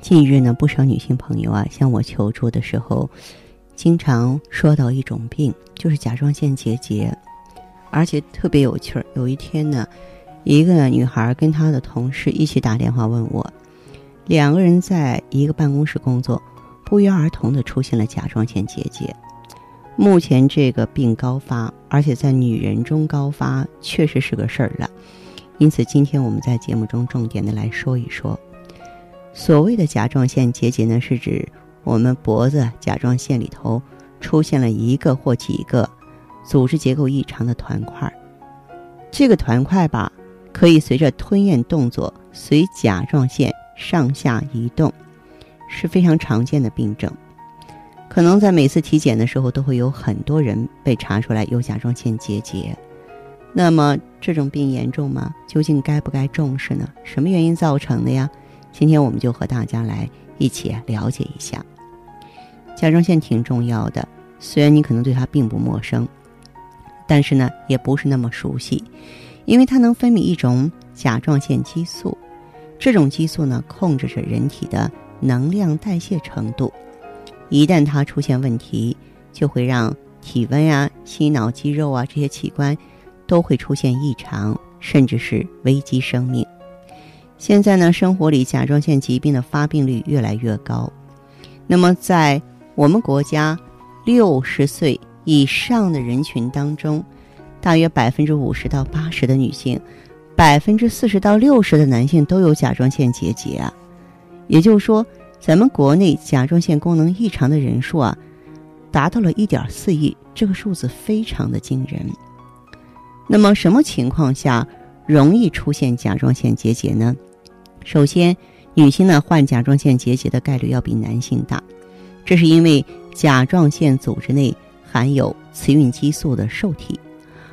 近日呢，不少女性朋友啊向我求助的时候，经常说到一种病，就是甲状腺结节，而且特别有趣儿。有一天呢。一个女孩跟她的同事一起打电话问我，两个人在一个办公室工作，不约而同的出现了甲状腺结节。目前这个病高发，而且在女人中高发，确实是个事儿了。因此，今天我们在节目中重点的来说一说，所谓的甲状腺结节呢，是指我们脖子甲状腺里头出现了一个或几个组织结构异常的团块，这个团块吧。可以随着吞咽动作随甲状腺上下移动，是非常常见的病症。可能在每次体检的时候，都会有很多人被查出来有甲状腺结节。那么这种病严重吗？究竟该不该重视呢？什么原因造成的呀？今天我们就和大家来一起了解一下。甲状腺挺重要的，虽然你可能对它并不陌生，但是呢，也不是那么熟悉。因为它能分泌一种甲状腺激素，这种激素呢控制着人体的能量代谢程度，一旦它出现问题，就会让体温呀、心脑肌肉啊这些器官都会出现异常，甚至是危及生命。现在呢，生活里甲状腺疾病的发病率越来越高，那么在我们国家六十岁以上的人群当中。大约百分之五十到八十的女性，百分之四十到六十的男性都有甲状腺结节啊。也就是说，咱们国内甲状腺功能异常的人数啊，达到了一点四亿，这个数字非常的惊人。那么，什么情况下容易出现甲状腺结节呢？首先，女性呢患甲状腺结节的概率要比男性大，这是因为甲状腺组织内含有雌孕激素的受体。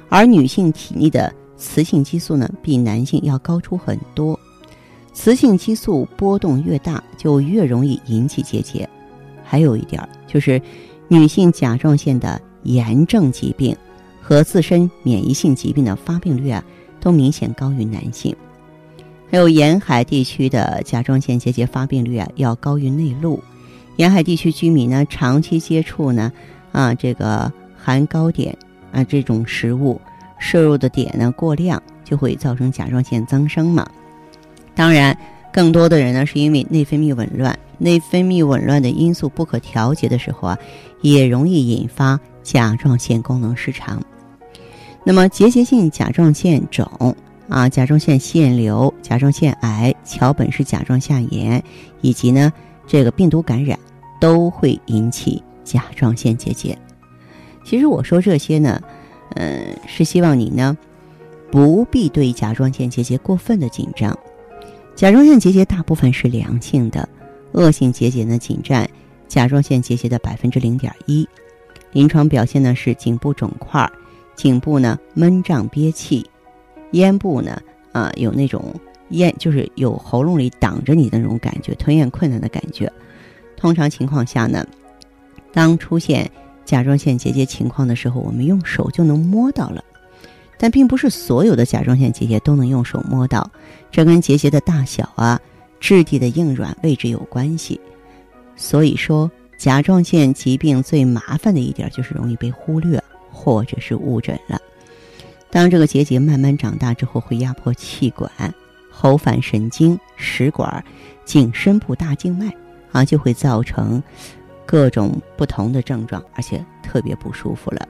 而女性体内的雌性激素呢，比男性要高出很多。雌性激素波动越大，就越容易引起结节。还有一点就是，女性甲状腺的炎症疾病和自身免疫性疾病的发病率啊，都明显高于男性。还有沿海地区的甲状腺结节发病率啊，要高于内陆。沿海地区居民呢，长期接触呢，啊，这个含高碘。啊，这种食物摄入的碘呢过量，就会造成甲状腺增生嘛。当然，更多的人呢是因为内分泌紊乱，内分泌紊乱的因素不可调节的时候啊，也容易引发甲状腺功能失常。那么，结节性甲状腺肿啊、甲状腺腺瘤、甲状腺癌、桥本氏甲状腺炎以及呢这个病毒感染，都会引起甲状腺结节。其实我说这些呢，嗯，是希望你呢，不必对甲状腺结节过分的紧张。甲状腺结节大部分是良性的，恶性结节呢仅占甲状腺结节的百分之零点一。临床表现呢是颈部肿块，颈部呢闷胀憋气，咽部呢啊有那种咽就是有喉咙里挡着你的那种感觉，吞咽困难的感觉。通常情况下呢，当出现甲状腺结节情况的时候，我们用手就能摸到了，但并不是所有的甲状腺结节都能用手摸到，这跟结节的大小啊、质地的硬软位置有关系。所以说，甲状腺疾病最麻烦的一点就是容易被忽略或者是误诊了。当这个结节慢慢长大之后，会压迫气管、喉返神经、食管、颈深部大静脉啊，就会造成。各种不同的症状，而且特别不舒服了，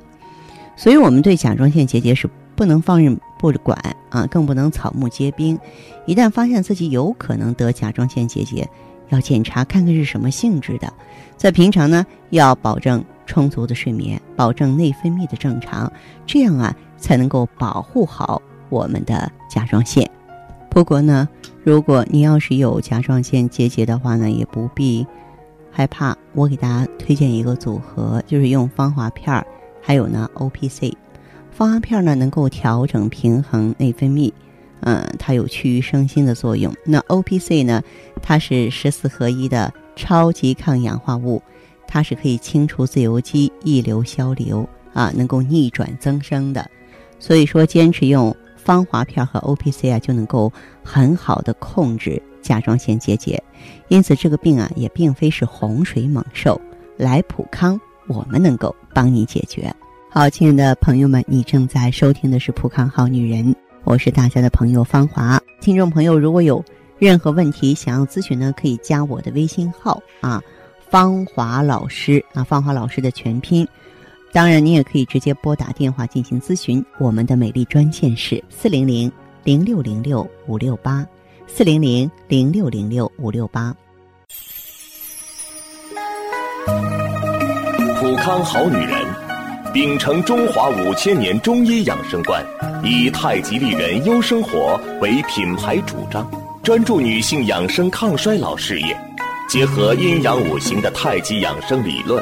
所以我们对甲状腺结节是不能放任不管啊，更不能草木皆兵。一旦发现自己有可能得甲状腺结节，要检查看看是什么性质的。在平常呢，要保证充足的睡眠，保证内分泌的正常，这样啊才能够保护好我们的甲状腺。不过呢，如果你要是有甲状腺结节的话呢，也不必。害怕，我给大家推荐一个组合，就是用芳华片儿，还有呢 O P C。芳华片呢能够调整平衡内分泌，嗯，它有去瘀生新的作用。那 O P C 呢，它是十四合一的超级抗氧化物，它是可以清除自由基、溢流消流啊，能够逆转增生的。所以说，坚持用芳华片和 O P C 啊，就能够很好的控制甲状腺结节。因此，这个病啊，也并非是洪水猛兽。来普康，我们能够帮你解决。好，亲爱的朋友们，你正在收听的是《普康好女人》，我是大家的朋友芳华。听众朋友，如果有任何问题想要咨询呢，可以加我的微信号啊，芳华老师啊，芳华老师的全拼。当然，你也可以直接拨打电话进行咨询，我们的美丽专线是四零零零六零六五六八，四零零零六零六五六八。普康好女人。秉承中华五千年中医养生观，以太极丽人优生活为品牌主张，专注女性养生抗衰老事业，结合阴阳五行的太极养生理论，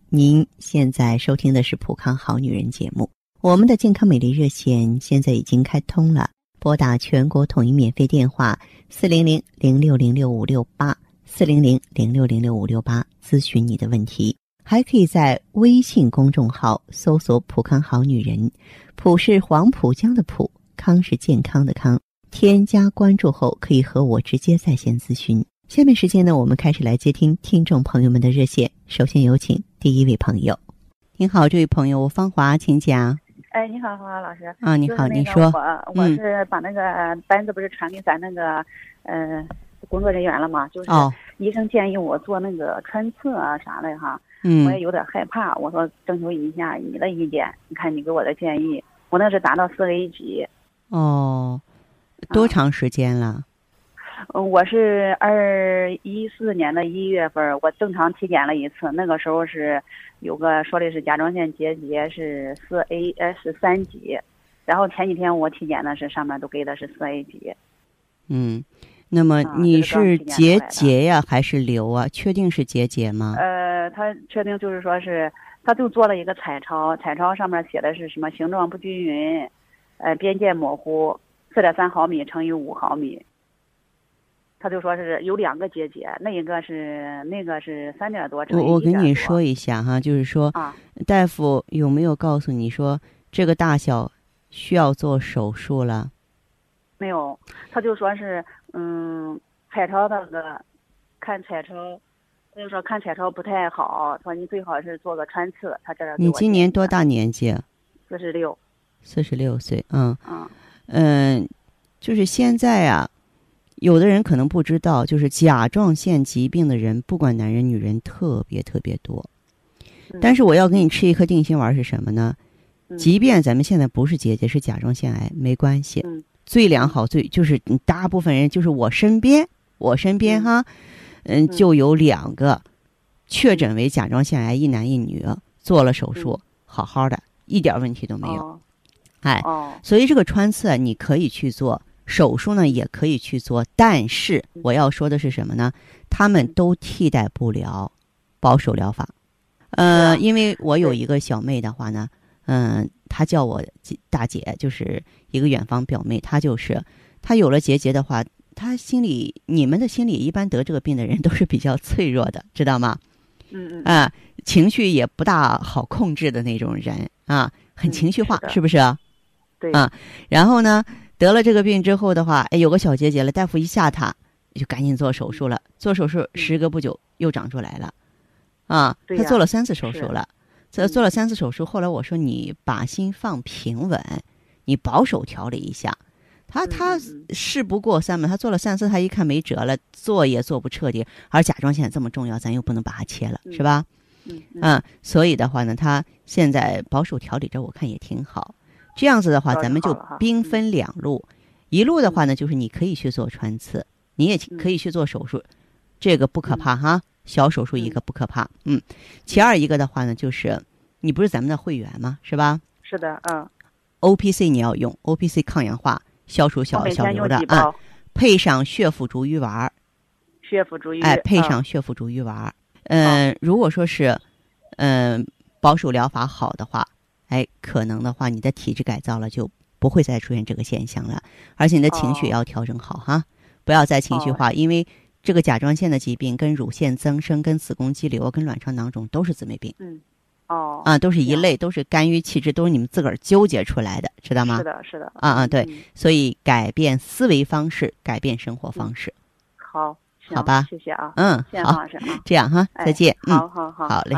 您现在收听的是《普康好女人》节目。我们的健康美丽热线现在已经开通了，拨打全国统一免费电话四零零零六零六五六八四零零零六零六五六八咨询你的问题。还可以在微信公众号搜索“浦康好女人”，浦是黄浦江的浦，康是健康的康。添加关注后，可以和我直接在线咨询。下面时间呢，我们开始来接听听众朋友们的热线。首先有请第一位朋友。您好，这位朋友，我芳华，请讲。哎，你好，芳华老师。啊，你好，你说。我我是把那个单子不是传给咱那个嗯工作人员了吗？就是医生建议我做那个穿刺啊啥的哈。嗯，我也有点害怕。我说征求一下你的意见，你看你给我的建议。我那是达到四 A 级。哦，多长时间了？嗯，我是二一四年的一月份，我正常体检了一次，那个时候是有个说的是甲状腺结节是四 A 呃是三级，然后前几天我体检的是上面都给的是四 A 级。嗯。那么你是结节呀，还是瘤啊？确定是结节吗？呃，他确定就是说是，他就做了一个彩超，彩超上面写的是什么形状不均匀，呃，边界模糊，四点三毫米乘以五毫米。他就说是有两个结节，那一个是那个是三点多乘我我跟你说一下哈，就是说，大夫有没有告诉你说这个大小需要做手术了？没有，他就说是。嗯，彩超那个看彩超，他就说看彩超不太好，说你最好是做个穿刺。他这你今年多大年纪？四十六。四十六岁，嗯嗯嗯，就是现在啊，有的人可能不知道，就是甲状腺疾病的人，不管男人女人，特别特别多。但是我要给你吃一颗定心丸是什么呢？即便咱们现在不是结节，是甲状腺癌，没关系。最良好最就是大部分人就是我身边我身边哈，嗯，就有两个确诊为甲状腺癌，一男一女，做了手术，好好的，一点问题都没有。哎，所以这个穿刺你可以去做，手术呢也可以去做，但是我要说的是什么呢？他们都替代不了保守疗法。呃，因为我有一个小妹的话呢，嗯。她叫我大姐，就是一个远方表妹。她就是，她有了结节的话，她心里，你们的心里一般得这个病的人都是比较脆弱的，知道吗？嗯嗯。啊，情绪也不大好控制的那种人啊，很情绪化，是不是？对。啊，然后呢，得了这个病之后的话，哎，有个小结节了，大夫一吓他，就赶紧做手术了。做手术时隔不久又长出来了，啊，他做了三次手术了。这做了三次手术，后来我说你把心放平稳，你保守调理一下。他他事不过三嘛，他做了三次，他一看没辙了，做也做不彻底，而甲状腺这么重要，咱又不能把它切了，是吧？嗯嗯，所以的话呢，他现在保守调理着，我看也挺好。这样子的话，咱们就兵嗯分两路，一路的话呢，就是你可以去做穿刺，你也嗯。可以去做手术，这个不可怕哈，小手术一嗯个不可怕。嗯，其二一个的话呢，就是你不是咱们的会员吗？是吧？是的，嗯，？OPC 你要用 OPC 抗氧化，消除小小瘤的啊，配上血府逐瘀丸儿，血府逐瘀，哎，配嗯。上血府逐瘀丸儿。嗯、如果说是嗯、保守疗法好的话，哎，可能的话你的体质改造了，就不会再出现这个现象了。而且你的情绪要调整好哈，不要再情绪化，因为这个甲状腺的疾病跟乳腺增生、跟子宫肌瘤、跟卵巢囊肿都是姊妹病。嗯，哦，啊，都是一类，都是肝郁气滞，都是你们自个儿纠结出来的，知道吗？是的，是的，啊啊，对嗯，所以改变思维方式，改变生活方式，好，好吧。谢谢啊，嗯，谢谢好黄，老师啊，这样哈，哎再见，嗯。好好好，好嘞。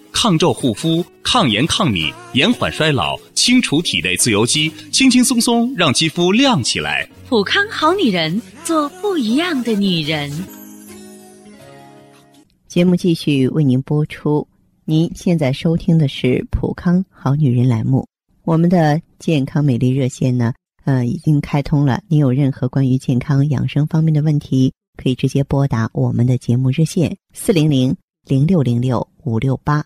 抗皱护肤，抗炎抗敏，延缓衰老，清除体内自由基，轻轻松松让肌肤亮起来。普康好女人，做不一样的女人。节目继续为您播出。您现在收听的是《普康好女人》栏目，我们的健康美丽热线呢，呃，已经开通了。您有任何关于健康养生方面的问题，可以直接拨打我们的节目热线四零零零六零六五六八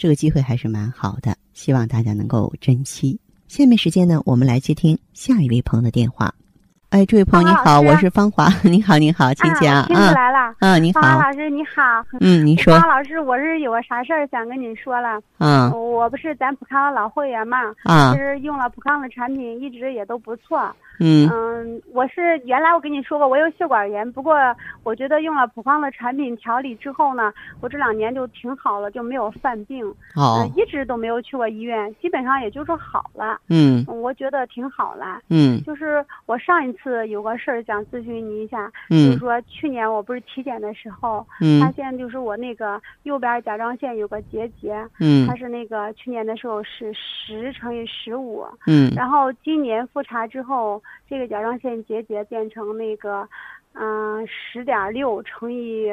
这个机会还是蛮好的，希望大家能够珍惜。下面时间呢，我们来接听下一位朋友的电话。哎，这位朋友你好，我是芳华，你好，你好，请讲啊，听出来了。嗯，你好，方老师你好，嗯，您说方，老师，我是有个啥事儿想跟你说了。嗯我不是咱普康的老会员嘛，啊其，实用了普康的产品，一直也都不错。嗯。嗯，我是原来我跟你说过，我有血管炎，不过我觉得用了普康的产品调理之后呢，我这两年就挺好了，就没有犯病，好。嗯，，一直都没有去过医院，基本上也就说好了，嗯。嗯我觉得挺好了。嗯。就是我上一次有个事儿想咨询你一下，就是嗯说去年我不是体检的时候，发嗯现就是我那个右边甲状腺有个结节，嗯。它是那个去年的时候是十乘以十五，嗯。然后今年复查之后，这个甲状腺结节变成那个，嗯十点六乘以，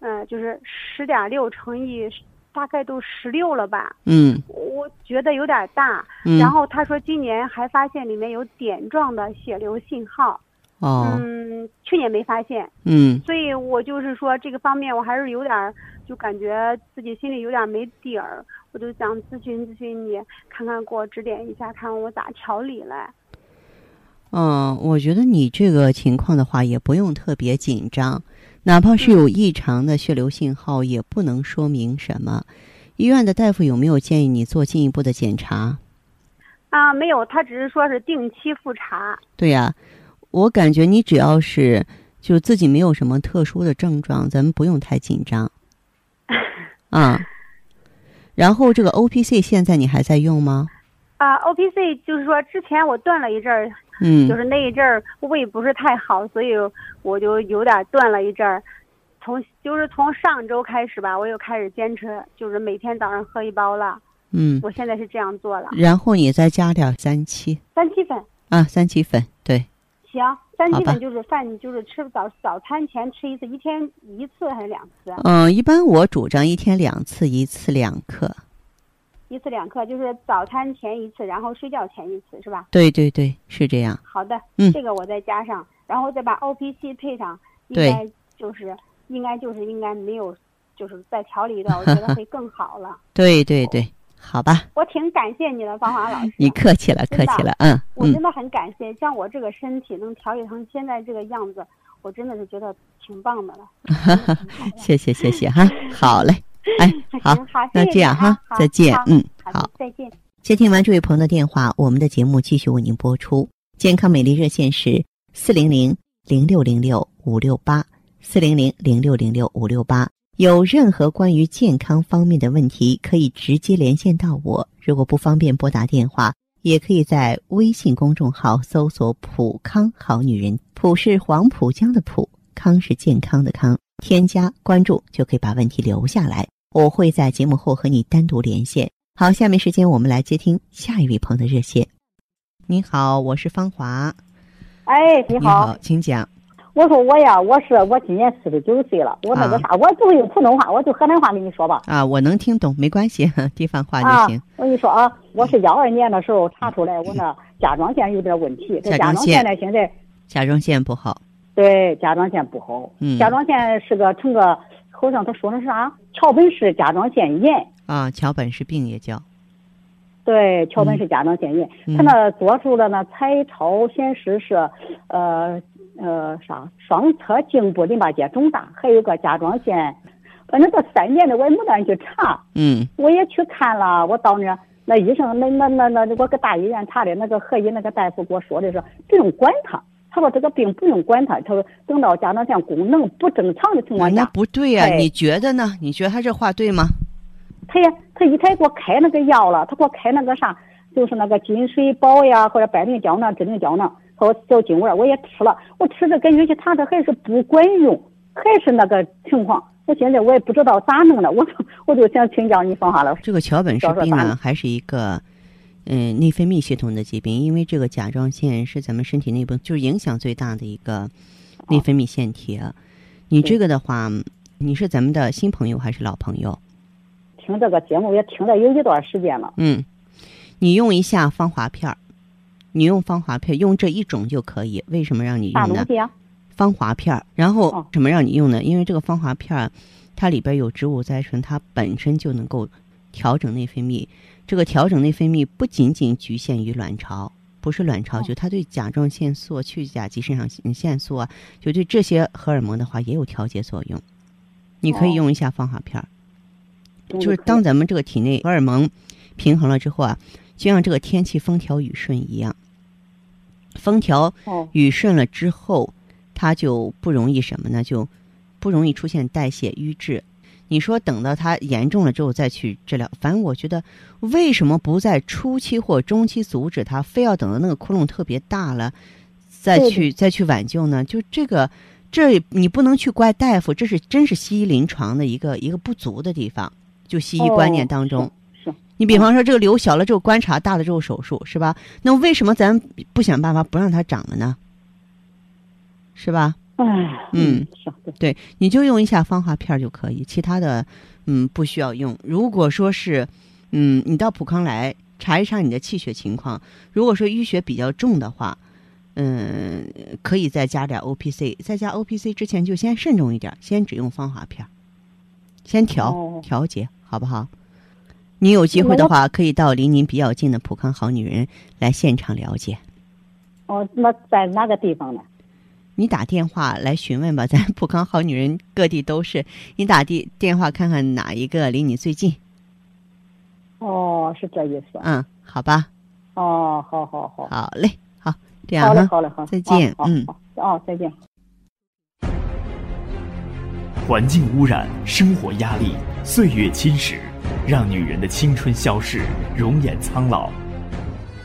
呃就是十点六乘以大概都十六了吧，嗯我觉得有点大。嗯，然后他说今年还发现里面有点状的血流信号，哦，嗯，去年没发现，嗯所以我就是说这个方面我还是有点，就感觉自己心里有点没底儿，我就想咨询咨询你，看看给我指点一下，看我咋调理来。嗯，我觉得你这个情况的话，也不用特别紧张，哪怕是有异常的血流信号，也不能说明什么。医院的大夫有没有建议你做进一步的检查？啊，没有，他只是说是定期复查。对呀、我感觉你只要是就自己没有什么特殊的症状，咱们不用太紧张。啊，然后这个 O P C 现在你还在用吗？啊，O P C 就是说之前我断了一阵儿，嗯，就是那一阵儿胃不是太好，所以我就有点断了一阵儿。从就是从上周开始吧，我又开始坚持，就是每天早上喝一包了。嗯，我现在是这样做了，然后你再加点三七三七粉。啊，三七粉，对，行，三七粉就是饭，就是吃早早餐前吃一次，一天一次还是两次？嗯、一般我主张一天两次，一次两克。一次两克，就是早餐前一次，然后睡觉前一次，是吧？对对对，是这样。好的，嗯这个我再加上，然后再把 O P C 配上，应该就是应该就是应该没有，就是再调理一段，我觉得会更好了。对对对，好吧。我挺感谢你的，芳华老师。你客气了，客气了，嗯。我真的很感谢，像我这个身体能调理成现在这个样子，我真的是觉得挺棒的了。谢谢谢谢哈，好嘞，哎，好，那这样哈，再见，嗯，好，再见。接听完这位朋友的电话，我们的节目继续为您播出。健康美丽热线是四零零零六零六五六八四零零零六零六五六八。有任何关于健康方面的问题，可以直接连线到我。如果不方便拨打电话，也可以在微信公众号搜索“普康好女人”，普是黄浦江的浦，康是健康的康。添加关注就可以把问题留下来，我会在节目后和你单独连线。好，下面时间我们来接听下一位朋友的热线。你好，我是芳华。哎，你好，请讲。我说我呀，我是我今年四十九岁了，我那个啥，我不会用普通话，我就河南话跟你说吧。啊，我能听懂，没关系，地方话就行。我跟你说啊，我是幺二年的时候查出来我那甲状腺有点问题。甲状腺呢，现在甲状腺不好。对，甲状腺不好。嗯。甲状腺是个成个，好像他说的是啥？桥本氏甲状腺炎。啊，桥本氏病也叫。对，桥本氏甲状腺炎，他那做出的那彩超显示是，呃呃啥，双侧颈部淋巴结肿大，还有个甲状腺，反正这三年的我也没敢去查。嗯。我也去看了，我到那那医生那那那那我搁大医院查的那个河医那个大夫给我说的是不用管他，他说这个病不用管他，他说等到甲状腺功能不正常的情况下。那不对呀，你觉得呢？你觉得他这话对吗？他也，他一天给我开那个药了，他给我开那个啥，就是那个金水宝呀，或者百灵胶囊、智灵胶囊，和小金丸，我也吃了。我吃着感觉去，他这还是不管用，还是那个情况。我现在我也不知道咋弄了，我我就想请教你方华老师。这个桥本氏病呢，还是一个嗯内分泌系统的疾病，因为这个甲状腺是咱们身体内部就是影响最大的一个内分泌腺体。你这个的话，你是咱们的新朋友还是老朋友？听这个节目也听了有一段时间了。嗯，你用一下芳华片儿，你用芳华片用这一种就可以。为什么让你用呢？芳华片儿，然后什么让你用呢？因为这个芳华片儿，它里边有植物甾醇，它本身就能够调整内分泌。这个调整内分泌不仅仅局限于卵巢，不是卵巢，就它对甲状腺素、去甲基肾上腺素啊，就对这些荷尔蒙的话也有调节作用。你可以用一下芳华片儿。就是当咱们这个体内荷尔蒙平衡了之后啊，就像这个天气风调雨顺一样，风调雨顺了之后，它就不容易什么呢？就不容易出现代谢瘀滞。你说等到它严重了之后再去治疗，反正我觉得为什么不在初期或中期阻止它，非要等到那个窟窿特别大了再去再去挽救呢？就这个，这你不能去怪大夫，这是真是西医临床的一个一个不足的地方。就西医观念当中，是你比方说这个瘤小了之后观察，大了之后手术，是吧？那为什么咱不想办法不让它长了呢？是吧？哎，嗯，对，你就用一下芳华片就可以，其他的，嗯，不需要用。如果说是，嗯，你到普康来查一查你的气血情况，如果说淤血比较重的话，嗯，可以再加点 O P C，在加 O P C 之前就先慎重一点，先只用芳华片。先调调节好不好？你有机会的话，可以到离您比较近的普康好女人来现场了解。哦，那在哪个地方呢？你打电话来询问吧，咱普康好女人各地都是。你打的电话看看哪一个离你最近。哦，是这意思。嗯，好吧。哦，好好好。好嘞，好，这样好嘞，好嘞，好，再见。嗯，哦，再见。环境污染、生活压力、岁月侵蚀，让女人的青春消逝，容颜苍老。